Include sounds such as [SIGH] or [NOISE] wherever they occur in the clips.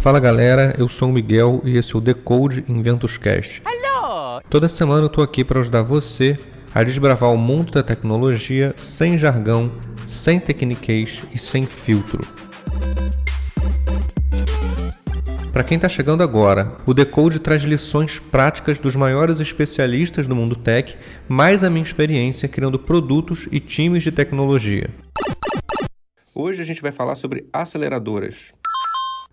Fala galera, eu sou o Miguel e esse é o Decode Inventos Cast. Hello! Toda semana eu tô aqui para ajudar você a desbravar o mundo da tecnologia sem jargão, sem tecniquez e sem filtro. Para quem está chegando agora, o Decode traz lições práticas dos maiores especialistas do mundo tech, mais a minha experiência criando produtos e times de tecnologia. Hoje a gente vai falar sobre aceleradoras.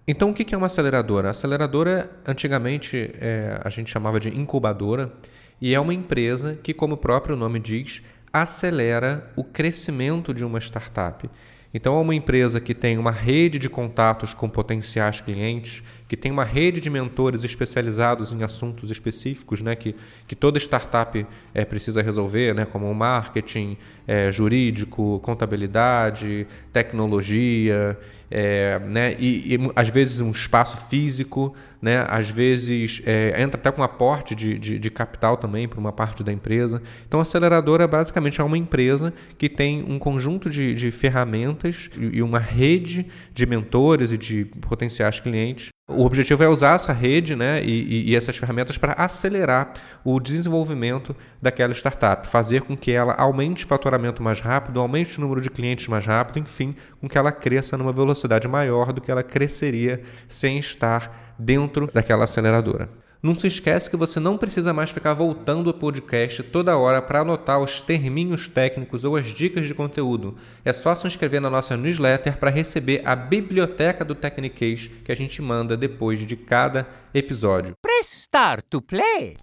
Então, o que é uma aceleradora? A aceleradora, antigamente, é, a gente chamava de incubadora, e é uma empresa que, como o próprio nome diz, acelera o crescimento de uma startup. Então, é uma empresa que tem uma rede de contatos com potenciais clientes, que tem uma rede de mentores especializados em assuntos específicos, né, que, que toda startup é, precisa resolver, né, como marketing, é, jurídico, contabilidade, tecnologia, é, né, e, e, às vezes um espaço físico, né, às vezes é, entra até com aporte de, de, de capital também para uma parte da empresa. Então, a aceleradora basicamente é uma empresa que tem um conjunto de, de ferramentas e uma rede de mentores e de potenciais clientes o objetivo é usar essa rede né, e, e essas ferramentas para acelerar o desenvolvimento daquela startup, fazer com que ela aumente o faturamento mais rápido, aumente o número de clientes mais rápido, enfim, com que ela cresça numa velocidade maior do que ela cresceria sem estar dentro daquela aceleradora. Não se esquece que você não precisa mais ficar voltando o podcast toda hora para anotar os terminhos técnicos ou as dicas de conteúdo. É só se inscrever na nossa newsletter para receber a biblioteca do Technicase que a gente manda depois de cada episódio. Press start to play.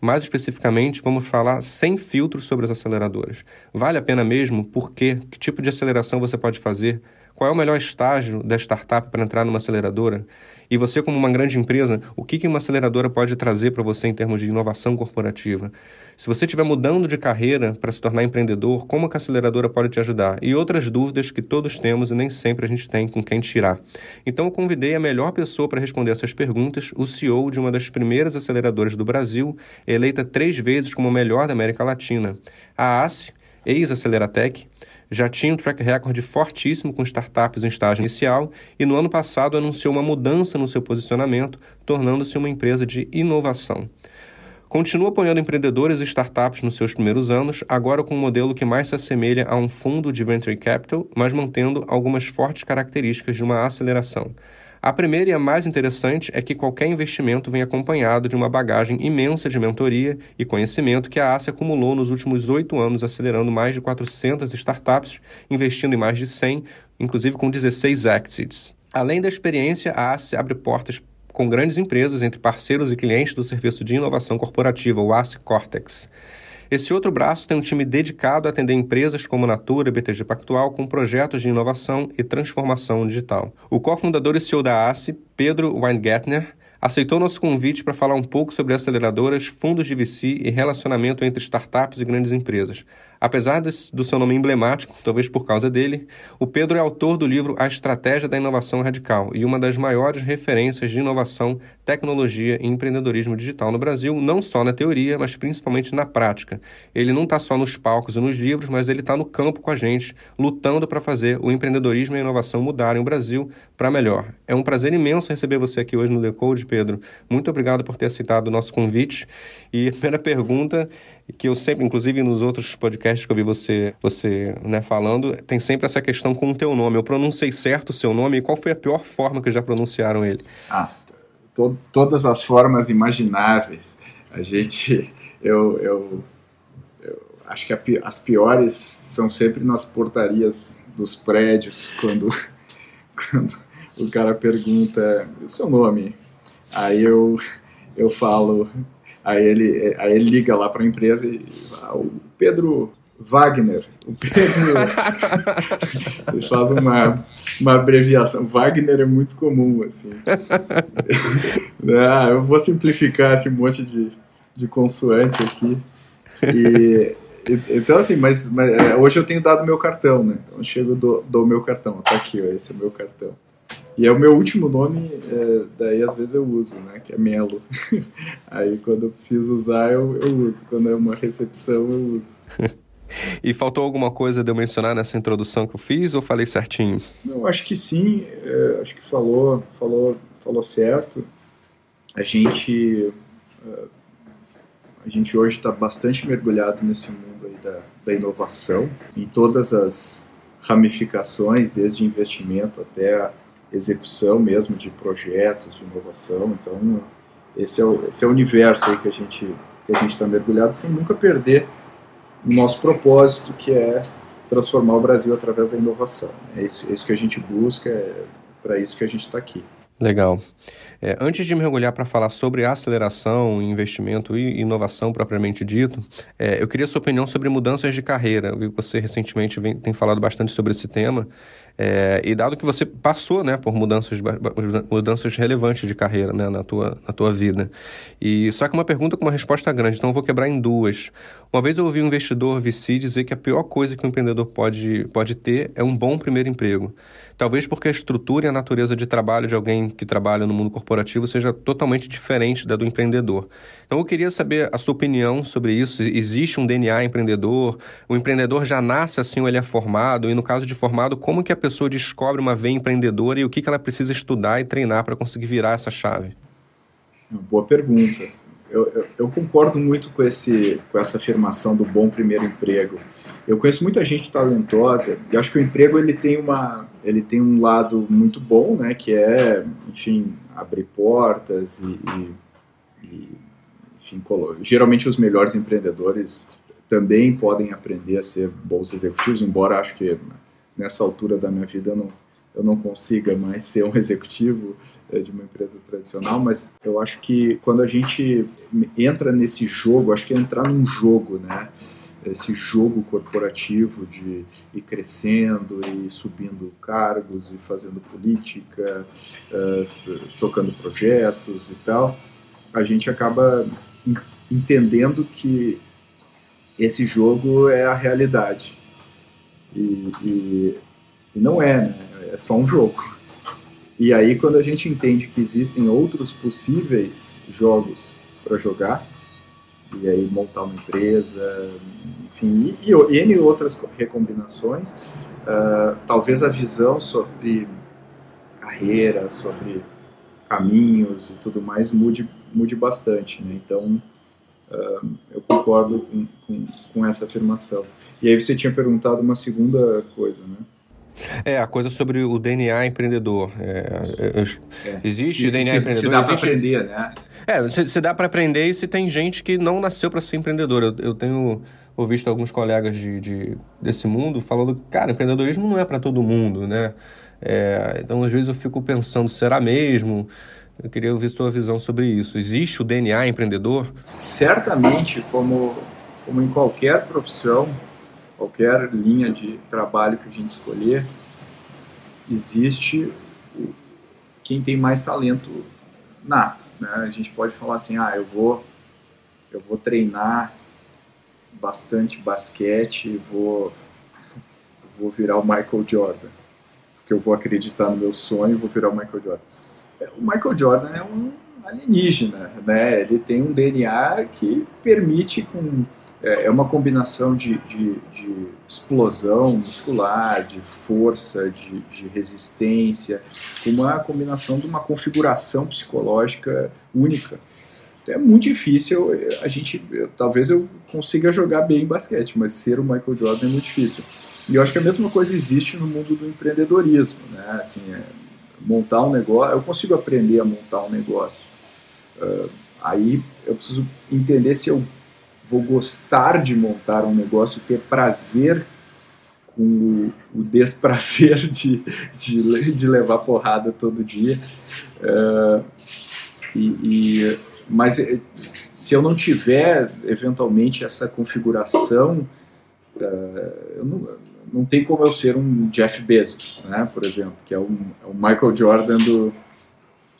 Mais especificamente, vamos falar sem filtros sobre as aceleradoras. Vale a pena mesmo? Por quê? Que tipo de aceleração você pode fazer? Qual é o melhor estágio da startup para entrar numa aceleradora? E você, como uma grande empresa, o que uma aceleradora pode trazer para você em termos de inovação corporativa? Se você estiver mudando de carreira para se tornar empreendedor, como a aceleradora pode te ajudar? E outras dúvidas que todos temos e nem sempre a gente tem com quem tirar. Então, eu convidei a melhor pessoa para responder essas perguntas, o CEO de uma das primeiras aceleradoras do Brasil, eleita três vezes como a melhor da América Latina, a ACE, ex-Aceleratec, já tinha um track record fortíssimo com startups em estágio inicial e no ano passado anunciou uma mudança no seu posicionamento, tornando-se uma empresa de inovação. Continua apoiando empreendedores e startups nos seus primeiros anos, agora com um modelo que mais se assemelha a um fundo de venture capital, mas mantendo algumas fortes características de uma aceleração. A primeira e a mais interessante é que qualquer investimento vem acompanhado de uma bagagem imensa de mentoria e conhecimento que a ACE acumulou nos últimos oito anos, acelerando mais de 400 startups, investindo em mais de 100, inclusive com 16 exits. Além da experiência, a ACE abre portas com grandes empresas entre parceiros e clientes do Serviço de Inovação Corporativa, o ACE Cortex. Esse outro braço tem um time dedicado a atender empresas como Natura e BTG Pactual com projetos de inovação e transformação digital. O cofundador e CEO da ACE, Pedro Weingartner, aceitou nosso convite para falar um pouco sobre aceleradoras, fundos de VC e relacionamento entre startups e grandes empresas. Apesar do seu nome emblemático, talvez por causa dele, o Pedro é autor do livro A Estratégia da Inovação Radical e uma das maiores referências de inovação, tecnologia e empreendedorismo digital no Brasil, não só na teoria, mas principalmente na prática. Ele não está só nos palcos e nos livros, mas ele está no campo com a gente, lutando para fazer o empreendedorismo e a inovação mudarem o Brasil para melhor. É um prazer imenso receber você aqui hoje no Decode, Pedro. Muito obrigado por ter aceitado o nosso convite. E a primeira pergunta que eu sempre, inclusive nos outros podcasts que eu vi você, você né, falando, tem sempre essa questão com o teu nome. Eu pronunciei certo o seu nome e qual foi a pior forma que já pronunciaram ele? Ah, to todas as formas imagináveis. A gente, eu, eu, eu acho que a, as piores são sempre nas portarias dos prédios, [LAUGHS] quando, quando o cara pergunta o seu nome. Aí eu, eu falo Aí ele, aí ele liga lá para a empresa e ah, o Pedro Wagner. O Pedro. [LAUGHS] ele faz uma, uma abreviação. Wagner é muito comum, assim. [LAUGHS] ah, eu vou simplificar esse monte de, de consoante aqui. E, então, assim, mas, mas é, hoje eu tenho dado meu cartão, né? Então eu chego do, dou meu cartão. Tá aqui, ó, esse é o meu cartão. E é o meu último nome, é, daí às vezes eu uso, né? Que é Melo. [LAUGHS] Aí quando eu preciso usar, eu, eu uso. Quando é uma recepção, eu uso. [LAUGHS] E faltou alguma coisa de eu mencionar nessa introdução que eu fiz ou falei certinho? Eu acho que sim, é, acho que falou, falou, falou certo. A gente, é, a gente hoje está bastante mergulhado nesse mundo aí da, da inovação, em todas as ramificações, desde investimento até execução mesmo de projetos de inovação. Então, esse é o, esse é o universo aí que a gente que a gente está mergulhado, sem nunca perder o nosso propósito, que é transformar o Brasil através da inovação. É isso, é isso que a gente busca, é para isso que a gente está aqui. Legal. É, antes de mergulhar para falar sobre aceleração, investimento e inovação propriamente dito, é, eu queria sua opinião sobre mudanças de carreira. Eu vi que você recentemente vem, tem falado bastante sobre esse tema. É, e dado que você passou né, por mudanças, mudanças relevantes de carreira né, na, tua, na tua vida. E só que uma pergunta com uma resposta grande, então eu vou quebrar em duas. Uma vez eu ouvi um investidor VC dizer que a pior coisa que um empreendedor pode, pode ter é um bom primeiro emprego. Talvez porque a estrutura e a natureza de trabalho de alguém que trabalha no mundo corporativo seja totalmente diferente da do empreendedor. Então eu queria saber a sua opinião sobre isso. Existe um DNA empreendedor? O empreendedor já nasce assim ou ele é formado? E no caso de formado, como que a pessoa descobre uma veia empreendedora e o que, que ela precisa estudar e treinar para conseguir virar essa chave? Boa pergunta eu, eu, eu, concordo muito com, esse, com essa afirmação do bom primeiro emprego. Eu conheço muita gente talentosa e acho que o emprego ele tem, uma, ele tem um lado muito bom, né, que é, enfim, abrir portas e, e, e enfim, geralmente os melhores empreendedores também podem aprender a ser bons executivos, embora acho que nessa altura da minha vida eu não eu não consiga mais ser um [LAUGHS] executivo é, de uma empresa tradicional, mas eu acho que quando a gente entra nesse jogo, acho que é entrar num jogo, né? Esse jogo corporativo de ir crescendo e subindo cargos e fazendo política, uh, tocando projetos e tal, a gente acaba entendendo que esse jogo é a realidade. E, e, e não é, né? é só um jogo. E aí, quando a gente entende que existem outros possíveis jogos para jogar, e aí montar uma empresa, enfim, e, e N outras recombinações, uh, talvez a visão sobre carreira, sobre caminhos e tudo mais mude, mude bastante. Né? Então, eu concordo com, com, com essa afirmação. E aí você tinha perguntado uma segunda coisa, né? É, a coisa sobre o DNA empreendedor. É, é, é. existe DNA se, empreendedor? Se dá para aprender, né? É, se, se dá para aprender e se tem gente que não nasceu para ser empreendedor. Eu, eu tenho ouvido alguns colegas de, de, desse mundo falando que, cara, empreendedorismo não é para todo mundo, né? É, então, às vezes eu fico pensando, será mesmo? Eu queria ouvir sua visão sobre isso. Existe o DNA empreendedor? Certamente, como, como em qualquer profissão, qualquer linha de trabalho que a gente escolher, existe quem tem mais talento nato. Né? A gente pode falar assim, ah, eu vou, eu vou treinar bastante basquete, vou, vou virar o Michael Jordan, porque eu vou acreditar no meu sonho e vou virar o Michael Jordan. É, o Michael Jordan é um alienígena, né? Ele tem um DNA que permite com é, é uma combinação de, de, de, explosão muscular, de força, de, de resistência, uma combinação de uma configuração psicológica única. Então é muito difícil a gente, eu, talvez eu consiga jogar bem basquete, mas ser o Michael Jordan é muito difícil. E eu acho que a mesma coisa existe no mundo do empreendedorismo, né? Assim, é, montar um negócio, eu consigo aprender a montar um negócio. Uh, aí eu preciso entender se eu vou gostar de montar um negócio, ter prazer com o, o desprazer [LAUGHS] de, de, de, levar porrada todo dia. Uh, e, e, mas eh, se eu não tiver eventualmente essa configuração, uh, não, não tem como eu ser um Jeff Bezos, né, por exemplo, que é o, é o Michael Jordan do,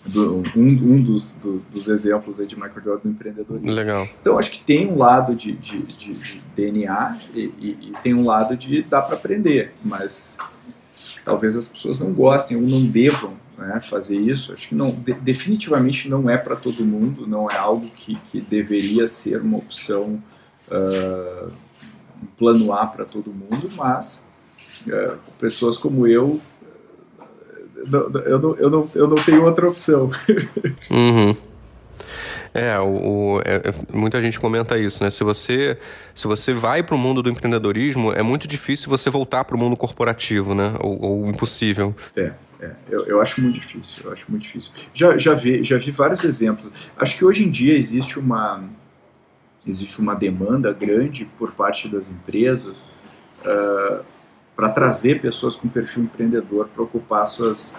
do, um, um dos, do, dos exemplos aí de Michael Jordan do empreendedorismo. Legal. Então acho que tem um lado de, de, de, de DNA e, e, e, tem um lado de dá para aprender, mas talvez as pessoas não gostem ou não devam né, fazer isso. Acho que não, de, definitivamente não é para todo mundo, não é algo que, que deveria ser uma opção uh, um plano A para todo mundo, mas é, pessoas como eu, eu não, eu, não, eu não tenho outra opção. [LAUGHS] Uhum. É, o, o é, é, muita gente comenta isso, né? Se você, se você vai para o mundo do empreendedorismo, é muito difícil você voltar para o mundo corporativo, né? Ou, ou impossível. É, é. Eu, eu, acho muito difícil. Eu acho muito difícil. Já, já, vi, já vi vários exemplos. Acho que hoje em dia existe uma, existe uma demanda grande por parte das empresas uh, para trazer pessoas com perfil empreendedor para ocupar suas,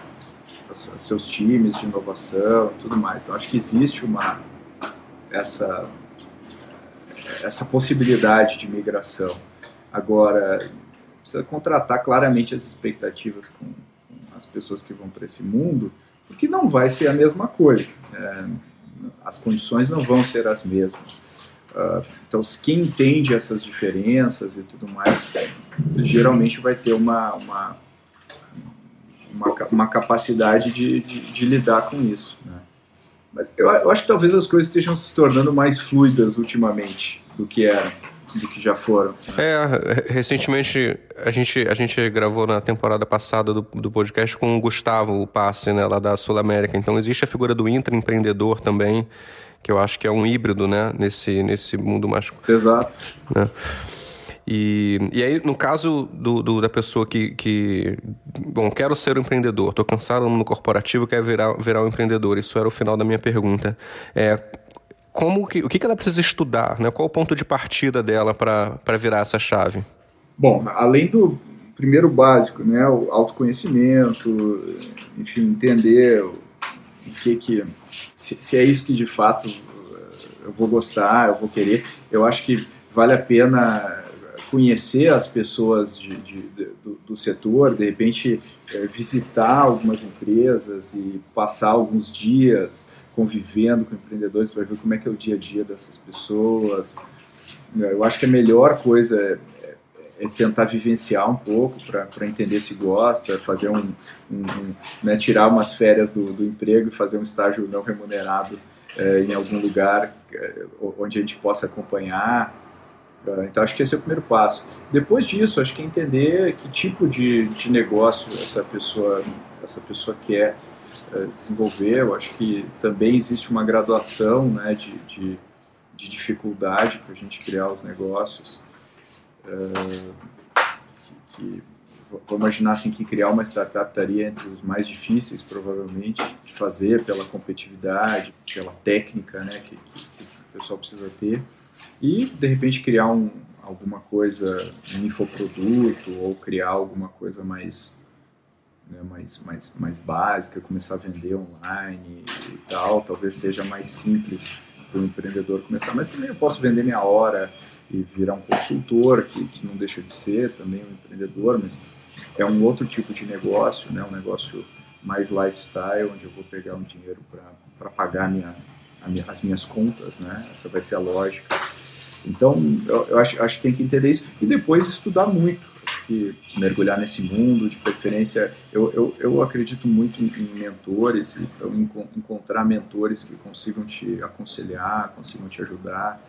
seus times de inovação e tudo mais. Então, acho que existe uma essa, essa possibilidade de migração. Agora, precisa contratar claramente as expectativas com, com as pessoas que vão para esse mundo, porque não vai ser a mesma coisa. É, as condições não vão ser as mesmas. Uh, então, quem entende essas diferenças e tudo mais, geralmente vai ter uma, uma, uma, uma capacidade de, de, de lidar com isso. Né? Mas eu, eu, acho que talvez as coisas estejam se tornando mais fluidas ultimamente do que eram, do que já foram. Né? É, recentemente a gente, a gente gravou na temporada passada do, do podcast com o Gustavo, o Passe, né, lá da Sul América. Então existe a figura do intraempreendedor também, que eu acho que é um híbrido, né, nesse, nesse mundo mais... Exato. Né? E, e aí, no caso do, do, da pessoa que, que, bom, quero ser um empreendedor, estou cansado no corporativo, quero virar, virar um empreendedor. Isso era o final da minha pergunta. É, como que, o que, que ela precisa estudar? Né? Qual o ponto de partida dela para virar essa chave? Bom, além do primeiro básico, né, o autoconhecimento, enfim, entender o que que se, se é isso que de fato eu vou gostar, eu vou querer. Eu acho que vale a pena conhecer as pessoas de, de, de, do, do, setor, de repente é, visitar algumas empresas e passar alguns dias convivendo com empreendedores para ver como é que é o dia a dia dessas pessoas. Eu acho que a melhor coisa é, é, tentar vivenciar um pouco para entender se gosta, fazer um, um, um né, tirar umas férias do, do, emprego e fazer um estágio não remunerado é, em algum lugar é, onde a gente possa acompanhar é, então, acho que esse é o primeiro passo. Depois disso, acho que é entender que tipo de, de negócio essa pessoa, essa pessoa quer é, desenvolver. Eu acho que também existe uma graduação né, de, de, de dificuldade para a gente criar os negócios. Que, que, vou imaginar assim, que criar uma startup estaria entre os mais difíceis, provavelmente, de fazer pela competitividade, pela técnica né, que, que, que o pessoal precisa ter e de repente criar um, alguma coisa, um infoproduto ou criar alguma coisa mais, né, mais, mais, mais básica, começar a vender online e tal, talvez seja mais simples para o empreendedor começar. Mas também eu posso vender minha hora e virar um consultor, que, que não deixa de ser também um empreendedor, mas é um outro tipo de negócio, né, um negócio mais lifestyle, onde eu vou pegar um dinheiro para pagar minha, as minhas contas, né? Essa vai ser a lógica. Então, eu, eu acho, acho que tem que entender isso e depois estudar muito. Que mergulhar nesse mundo, de preferência, eu, eu, eu acredito muito em, em mentores, então em, encontrar mentores que consigam te aconselhar, consigam te ajudar.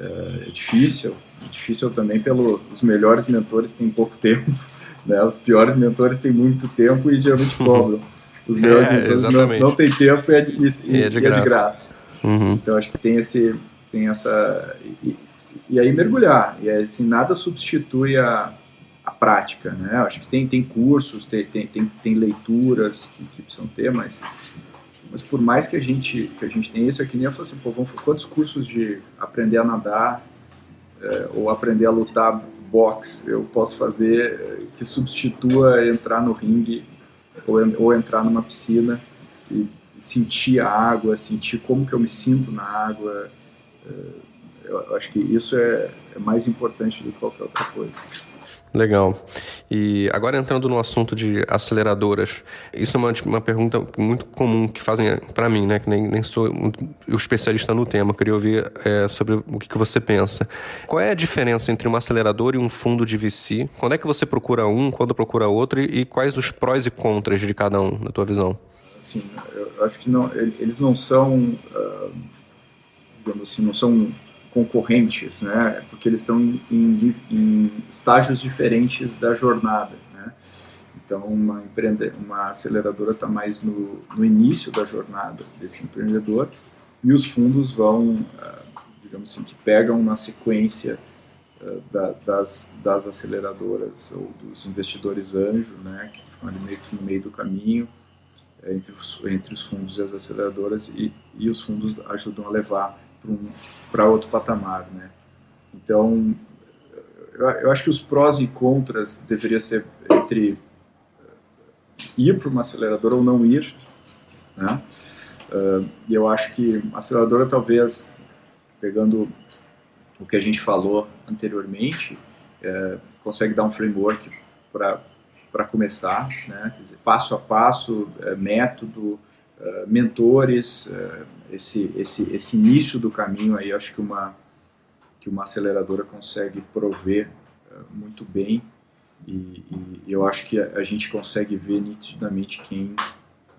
É, é difícil, é difícil também pelos os melhores mentores têm pouco [LAUGHS] tempo, né? Os piores mentores têm muito tempo e geralmente [LAUGHS] cobram. Os melhores é, mentores não, não têm tempo e é de, e, e é de graça. É de graça. Uhum. Então acho que tem esse, tem essa e, e, aí mergulhar. E assim nada substitui a, a prática, né? Acho que tem tem cursos, tem tem, tem, tem leituras que, que, precisam ter, mas mas por mais que a gente que a gente tenha isso aqui nem eu falo assim, pô, vamos quantos cursos de aprender a nadar é, ou aprender a lutar boxe eu posso fazer é, que substitua entrar no ringue ou, ou entrar numa piscina e sentir a água, sentir como que eu me sinto na água. É, eu acho que isso é, é mais importante do que qualquer outra coisa. Legal. E agora entrando no assunto de aceleradoras, isso é uma, uma pergunta muito comum que fazem para mim, né? Que nem, nem sou o especialista no tema. Queria ouvir é, sobre o que, que, você pensa. Qual é a diferença entre uma aceleradora e um fundo de VC? Quando é que você procura um, quando procura outro e, e quais os prós e contras de cada um, na tua visão? assim, eu acho que não, eles não são, uh, assim, não são concorrentes, né? Porque eles estão em, em, em estágios diferentes da jornada, né? Então, uma, uma aceleradora está mais no, no, início da jornada desse empreendedor e os fundos vão, ah, digamos assim, que pegam na sequência ah, da, das, das aceleradoras ou dos investidores anjo, né, que ficam ali meio que no meio do caminho eh, entre os, entre os fundos e as aceleradoras e, e os fundos ajudam a levar para outro patamar, né. Então, eu, eu acho que os prós e contras deveria ser entre ir para uma aceleradora ou não ir, né? Uh, e eu acho que a aceleradora talvez, pegando o que a gente falou anteriormente, é, consegue dar um framework para começar, né? Dizer, passo a passo, é, método, é, mentores, é, esse, esse, esse início do caminho aí, acho que uma, que uma aceleradora consegue prover é, muito bem e, e, eu acho que a, a, gente consegue ver nitidamente quem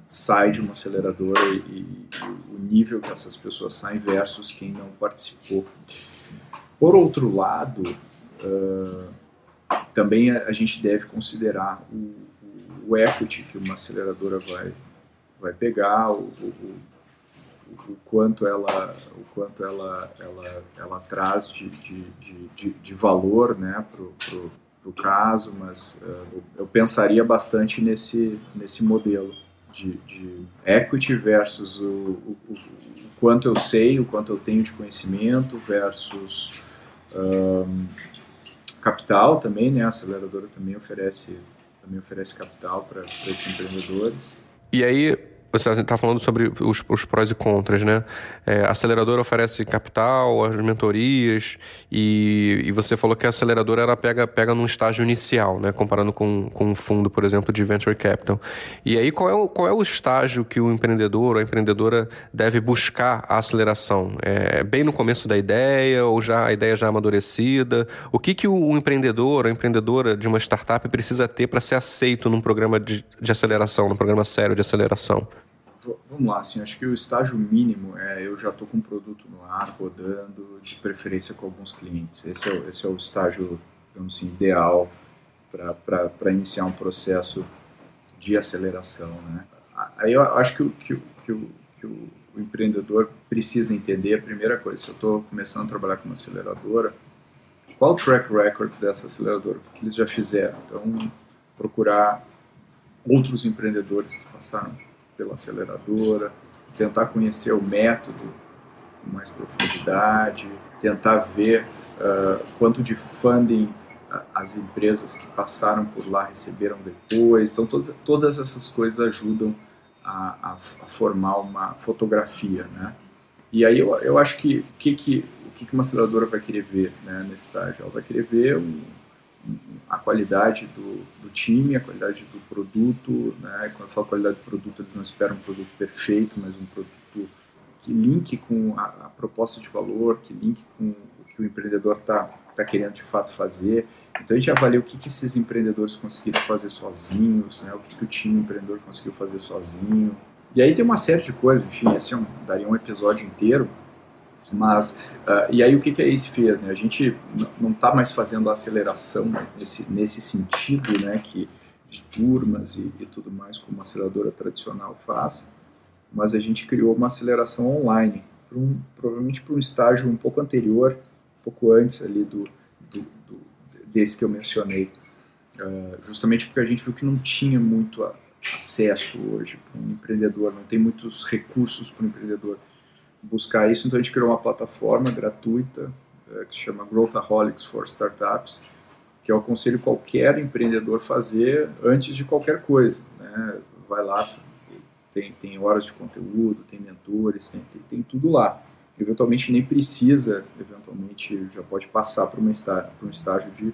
sai de uma aceleradora e, e, o nível que essas pessoas saem versus quem não participou. Por outro lado, uh, também a, a, gente deve considerar o, o, equity que uma aceleradora vai, vai pegar, o, o, o quanto ela o quanto ela ela, ela traz de, de, de, de valor né, para para o caso, mas uh, eu pensaria bastante nesse, nesse modelo de, de equity versus o, o, o, quanto eu sei, o quanto eu tenho de conhecimento versus um, capital também, né? A aceleradora também oferece também oferece capital para esses empreendedores. E aí você está falando sobre os, os, prós e contras, né? É, a aceleradora oferece capital, as mentorias, e, e, você falou que a aceleradora ela pega, pega num estágio inicial, né? Comparando com, com um fundo, por exemplo, de venture capital. E aí, qual é, o, qual é o estágio que o empreendedor ou a empreendedora deve buscar a aceleração? É bem no começo da ideia, ou já a ideia já amadurecida? O que, que o, empreendedor, a empreendedora de uma startup precisa ter para ser aceito num programa de, de aceleração, num programa sério de aceleração? Vamos lá, assim, acho que o estágio mínimo é eu já estou com um produto no ar, rodando, de preferência com alguns clientes. Esse é, o, esse é o estágio, digamos assim, ideal para iniciar um processo de aceleração, né? Aí eu acho que, que, que, o, que o, o empreendedor precisa entender, a primeira coisa, se eu estou começando a trabalhar com uma aceleradora, qual o track record dessa aceleradora, o que eles já fizeram. Então, procurar outros empreendedores que passaram pela aceleradora, tentar conhecer o método com mais profundidade, tentar ver uh, quanto de funding as empresas que passaram por lá receberam depois. Então, todas, todas essas coisas ajudam a, a, formar uma fotografia, né? E aí eu, eu acho que, que, que o que uma aceleradora vai querer ver né, nesse estágio? Ela vai querer ver um, a qualidade do, do, time, a qualidade do produto, né? Quando eu falo qualidade do produto, eles não esperam um produto perfeito, mas um produto que linke com a, a proposta de valor, que linke com o que o empreendedor está tá querendo de fato fazer. Então a gente avalia o que, que esses empreendedores conseguiram fazer sozinhos, né? o que, que o time empreendedor conseguiu fazer sozinho. E aí tem uma série de coisas, enfim, esse um, daria um episódio inteiro, mas, uh, e aí o que, que a ACE fez? Né? A gente não está mais fazendo a aceleração mas nesse, nesse sentido, né, que de turmas e, e tudo mais, como a aceleradora tradicional faz, mas a gente criou uma aceleração online, um, provavelmente para um estágio um pouco anterior, um pouco antes ali do, do, do desse que eu mencionei, uh, justamente porque a gente viu que não tinha muito acesso hoje para um empreendedor, não tem muitos recursos para o empreendedor buscar isso, então a gente criou uma plataforma gratuita é, que se chama Growthaholics for Startups, que eu aconselho qualquer empreendedor fazer antes de qualquer coisa. Né? Vai lá, tem, tem horas de conteúdo, tem mentores, tem, tem, tem tudo lá. Eventualmente nem precisa, eventualmente já pode passar para um estágio de,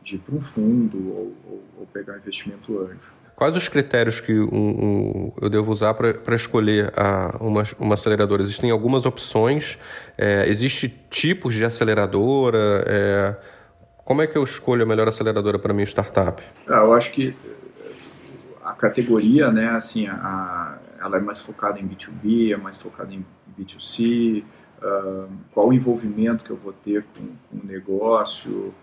de ir para um fundo ou, ou, ou pegar um investimento anjo. Quais os critérios que um, um, eu devo usar para escolher a, uma, uma aceleradora? Existem algumas opções, é, existe tipos de aceleradora, é, como é que eu escolho a melhor aceleradora para minha startup? Ah, eu acho que a categoria, né, assim, a, ela é mais focada em B2B, é mais focada em B2C, uh, qual o envolvimento que eu vou ter com, com o negócio,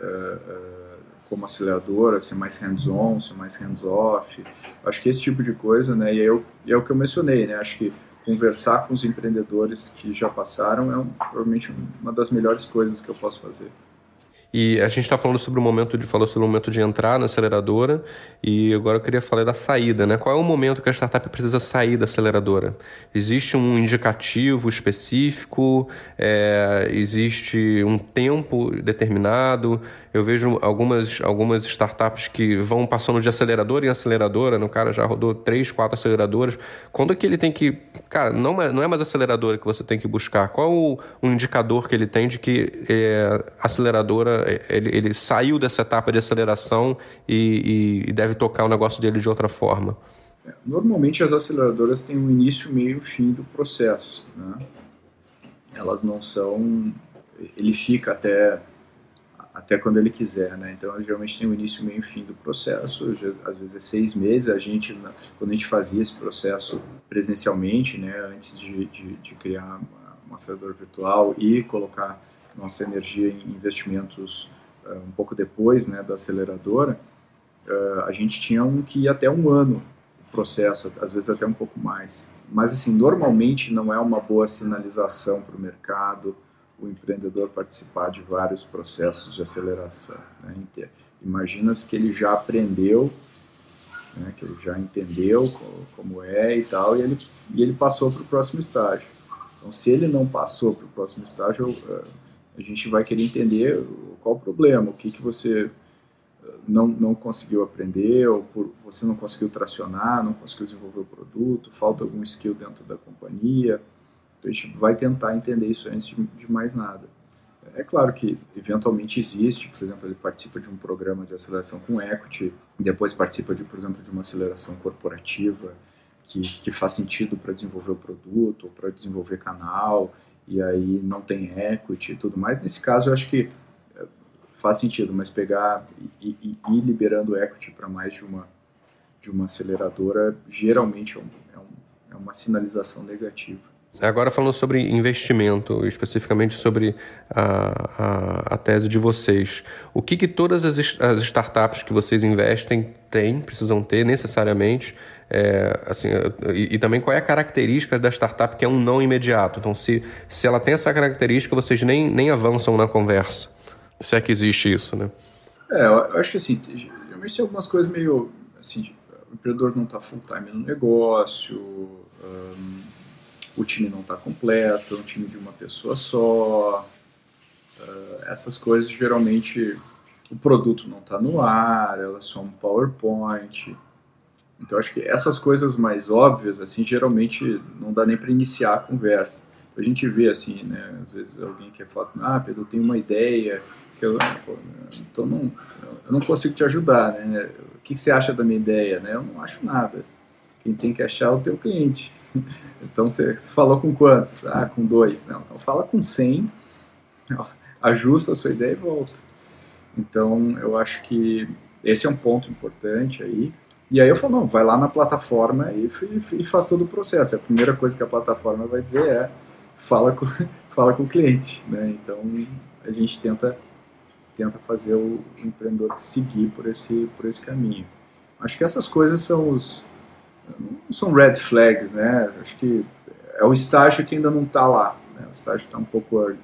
uh, como aceleradora, ser mais hands-on, ser mais hands-off. Acho que esse tipo de coisa, né? E é, eu, é o que eu mencionei, né? Acho que conversar com os empreendedores que já passaram é um, provavelmente uma das melhores coisas que eu posso fazer. E a gente está falando sobre o momento de falou sobre o momento de entrar na aceleradora e agora eu queria falar da saída, né? Qual é o momento que a startup precisa sair da aceleradora? Existe um indicativo específico? É, existe um tempo determinado? Eu vejo algumas, algumas startups que vão passando de aceleradora em aceleradora, né? o cara já rodou três, quatro aceleradoras. Quando é que ele tem que. Cara, não, é, não é mais aceleradora que você tem que buscar. Qual o, o indicador que ele tem de que é, aceleradora ele, ele saiu dessa etapa de aceleração e, e, deve tocar o negócio dele de outra forma? É, normalmente as aceleradoras têm um início, meio e fim do processo. Né? Elas não são. Ele fica até até quando ele quiser, né? Então, geralmente tem o início, meio e fim do processo. Às vezes é seis meses. A gente, quando a gente fazia esse processo presencialmente, né, antes de, de, de criar uma aceleradora virtual e colocar nossa energia em investimentos uh, um pouco depois né, da aceleradora, uh, a gente tinha um que ia até um ano o processo, às vezes até um pouco mais. Mas, assim, normalmente não é uma boa sinalização para o mercado o empreendedor participar de vários processos de aceleração. Né? Imagina-se que ele já aprendeu, né, que ele já entendeu como é e tal, e ele, e ele passou para o próximo estágio. Então, se ele não passou para o próximo estágio, a gente vai querer entender qual o problema, o que, que você eh, não, não conseguiu aprender, ou por, você não conseguiu tracionar, não conseguiu desenvolver o produto, falta algum skill dentro da companhia. Então a gente vai tentar entender isso antes de, de mais nada. É claro que eventualmente existe, por exemplo, ele participa de um programa de aceleração com equity, depois participa de, por exemplo, de uma aceleração corporativa que, que faz sentido para desenvolver o produto, ou para desenvolver canal, e aí não tem equity e tudo mais. Nesse caso, eu acho que eh, faz sentido, mas pegar e, e, e ir liberando equity para mais de uma, de uma aceleradora geralmente é, um, é, um, é uma sinalização negativa. Agora falando sobre investimento, especificamente sobre a, a, a, tese de vocês, o que, que todas as, as startups que vocês investem têm, precisam ter necessariamente, é, assim, e, e, também qual é a característica da startup que é um não imediato. Então, se, se ela tem essa característica, vocês nem, nem avançam na conversa. Se é que existe isso, né? É, eu acho que assim, geralmente tem algumas coisas meio, assim, o empreendedor não está full time no negócio, o time não está completo, é um time de uma pessoa só, uh, essas coisas geralmente o produto não está no ar, elas são um PowerPoint, então acho que essas coisas mais óbvias, assim, geralmente não dá nem para iniciar a conversa. A gente vê assim, né, às vezes alguém quer falar, ah, Pedro, eu tenho uma ideia, que eu, pô, então não, eu não consigo te ajudar, né? O que, você acha da minha ideia, né? Eu não acho nada. Tem que achar é o teu cliente. Então você, falou com quantos? Ah, com dois. Não, então fala com cem, ajusta a sua ideia e volta. Então eu acho que esse é um ponto importante aí. E aí eu falo, não, vai lá na plataforma e, e, faz todo o processo. A primeira coisa que a plataforma vai dizer é fala com, [LAUGHS] fala com o cliente. Né? Então a gente tenta, tenta fazer o, empreendedor seguir por esse, por esse caminho. Acho que essas coisas são os. Não são red flags, né? Acho que é o estágio que ainda não está lá. Né? O estágio está um pouco early.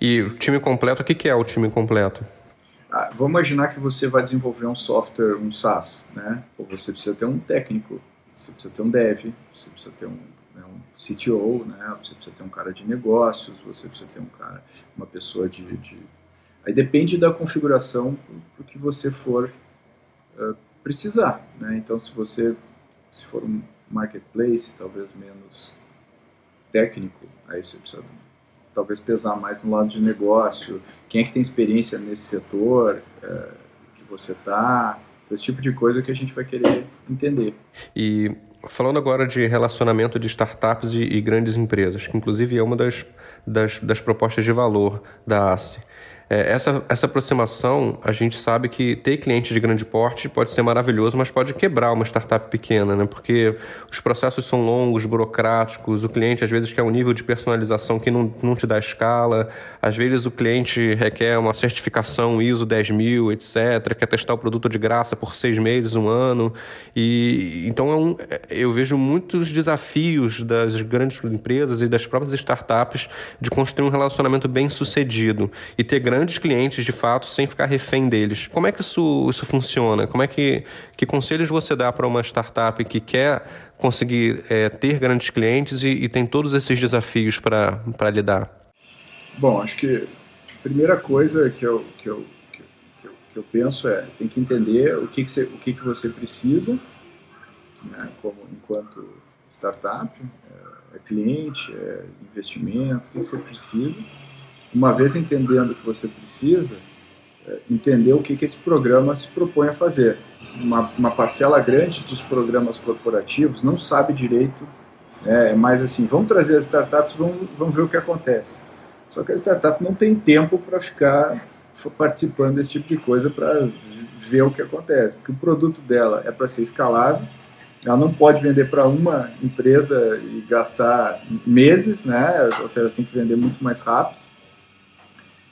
E o time completo, o que, que é o time completo? Ah, vamos imaginar que você vai desenvolver um software, um SaaS, né? Ou você precisa ter um técnico, você precisa ter um dev, você precisa ter um, né, um CTO, né? Você precisa ter um cara de negócios, você precisa ter um cara, uma pessoa de, de... aí depende da configuração do que você for uh, precisar, né? Então, se você se for um marketplace, talvez menos técnico, aí você precisa talvez pesar mais no lado de negócio, quem é que tem experiência nesse setor é, que você está, esse tipo de coisa que a gente vai querer entender. E falando agora de relacionamento de startups e, e grandes empresas, que inclusive é uma das, das, das propostas de valor da ACE. É, essa, essa aproximação, a gente sabe que ter clientes de grande porte pode ser maravilhoso, mas pode quebrar uma startup pequena, né? Porque os processos são longos, burocráticos, o cliente às vezes quer um nível de personalização que não, não te dá escala, às vezes o cliente requer uma certificação ISO 10000, etc., quer testar o produto de graça por seis meses, um ano. E então é um, eu vejo muitos desafios das grandes empresas e das próprias startups de construir um relacionamento bem sucedido e ter grandes grandes clientes de fato sem ficar refém deles. Como é que isso, isso funciona? Como é que, que conselhos você dá para uma startup que quer conseguir é, ter grandes clientes e, e, tem todos esses desafios para lidar? Bom, acho que a primeira coisa que eu, que eu, que eu, que eu penso é tem que entender o que, que, você, o que, que você precisa né, como enquanto startup, é, é cliente, é investimento, o que, que você precisa uma vez entendendo o que você precisa, é, entender o que, que esse programa se propõe a fazer. Uma, uma parcela grande dos programas corporativos não sabe direito, né, mais assim, vamos trazer as startups, vamos, vamos ver o que acontece. Só que a startup não tem tempo para ficar participando desse tipo de coisa para ver o que acontece, porque o produto dela é para ser escalável, ela não pode vender para uma empresa e gastar meses, né? Ou seja, tem que vender muito mais rápido.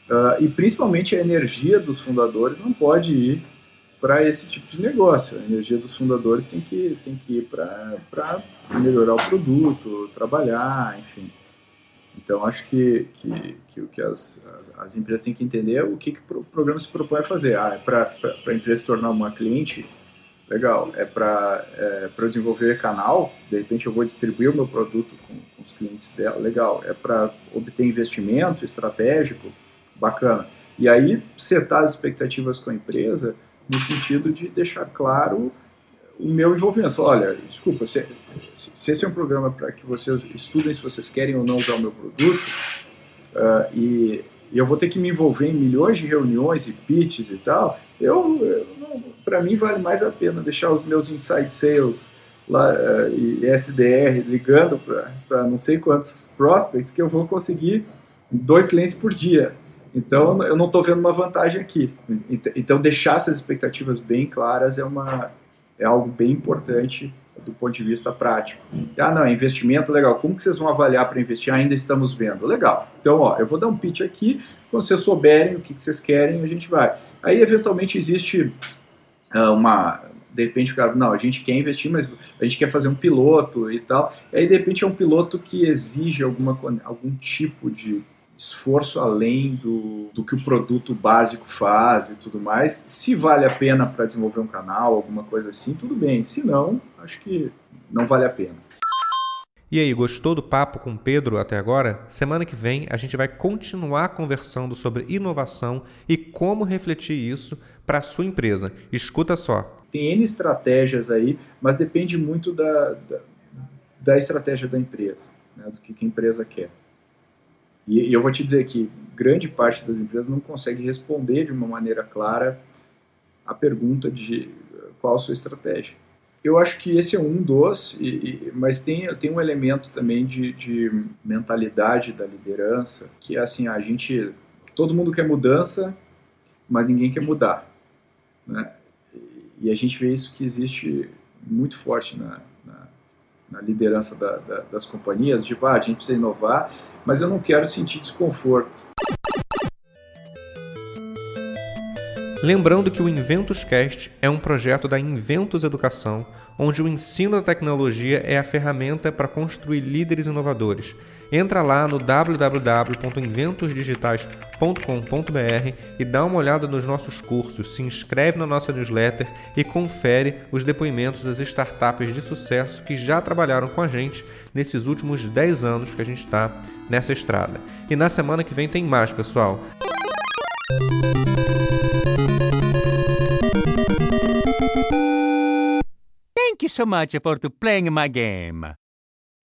Uh, e principalmente a energia dos fundadores não pode ir para esse tipo de negócio. A energia dos fundadores tem que, tem que ir para melhorar o produto, trabalhar, enfim. Então, acho que, que, que o que as, as, as, empresas têm que entender é o que, que o programa se propõe a fazer. Ah, é para a empresa se tornar uma cliente? Legal. É para é, desenvolver canal? De repente, eu vou distribuir o meu produto com, com os clientes dela? Legal. É para obter investimento estratégico? Bacana. E aí, setar as expectativas com a empresa no sentido de deixar claro o meu envolvimento. Olha, desculpa, se, se esse é um programa para que vocês estudem se vocês querem ou não usar o meu produto, uh, e, e, eu vou ter que me envolver em milhões de reuniões e pitches e tal, eu, eu para mim vale mais a pena deixar os meus inside sales lá, uh, e SDR ligando para não sei quantos prospects que eu vou conseguir dois clientes por dia. Então, eu não estou vendo uma vantagem aqui. Então, deixar essas expectativas bem claras é, uma, é algo bem importante do ponto de vista prático. Ah, não, é investimento, legal. Como que vocês vão avaliar para investir? Ainda estamos vendo. Legal. Então, ó, eu vou dar um pitch aqui. Quando vocês souberem o que, que vocês querem, a gente vai. Aí, eventualmente, existe uh, uma... De repente, o cara, não, a gente quer investir, mas a gente quer fazer um piloto e tal. E aí, de repente, é um piloto que exige alguma, algum tipo de esforço além do, do que o produto básico faz e tudo mais. Se vale a pena para desenvolver um canal, alguma coisa assim, tudo bem. Se não, acho que não vale a pena. E aí, gostou do papo com o Pedro até agora? Semana que vem a gente vai continuar conversando sobre inovação e como refletir isso para a sua empresa. Escuta só. Tem N estratégias aí, mas depende muito da, da, da estratégia da empresa, né, do que, que a empresa quer. E, e eu vou te dizer que grande parte das empresas não consegue responder de uma maneira clara a pergunta de qual a sua estratégia. Eu acho que esse é um dos, e, e, mas tem, tem um elemento também de, de, mentalidade da liderança, que é assim, a gente, todo mundo quer mudança, mas ninguém quer mudar. Né? E a gente vê isso que existe muito forte na, na liderança da, da, das companhias, de ah, a gente precisa inovar, mas eu não quero sentir desconforto. Lembrando que o Inventoscast é um projeto da Inventos Educação, onde o ensino da tecnologia é a ferramenta para construir líderes inovadores Entra lá no www.inventosdigitais.com.br e dá uma olhada nos nossos cursos, se inscreve na nossa newsletter e confere os depoimentos das startups de sucesso que já trabalharam com a gente nesses últimos 10 anos que a gente está nessa estrada. E na semana que vem tem mais, pessoal. Thank you so much for playing my game.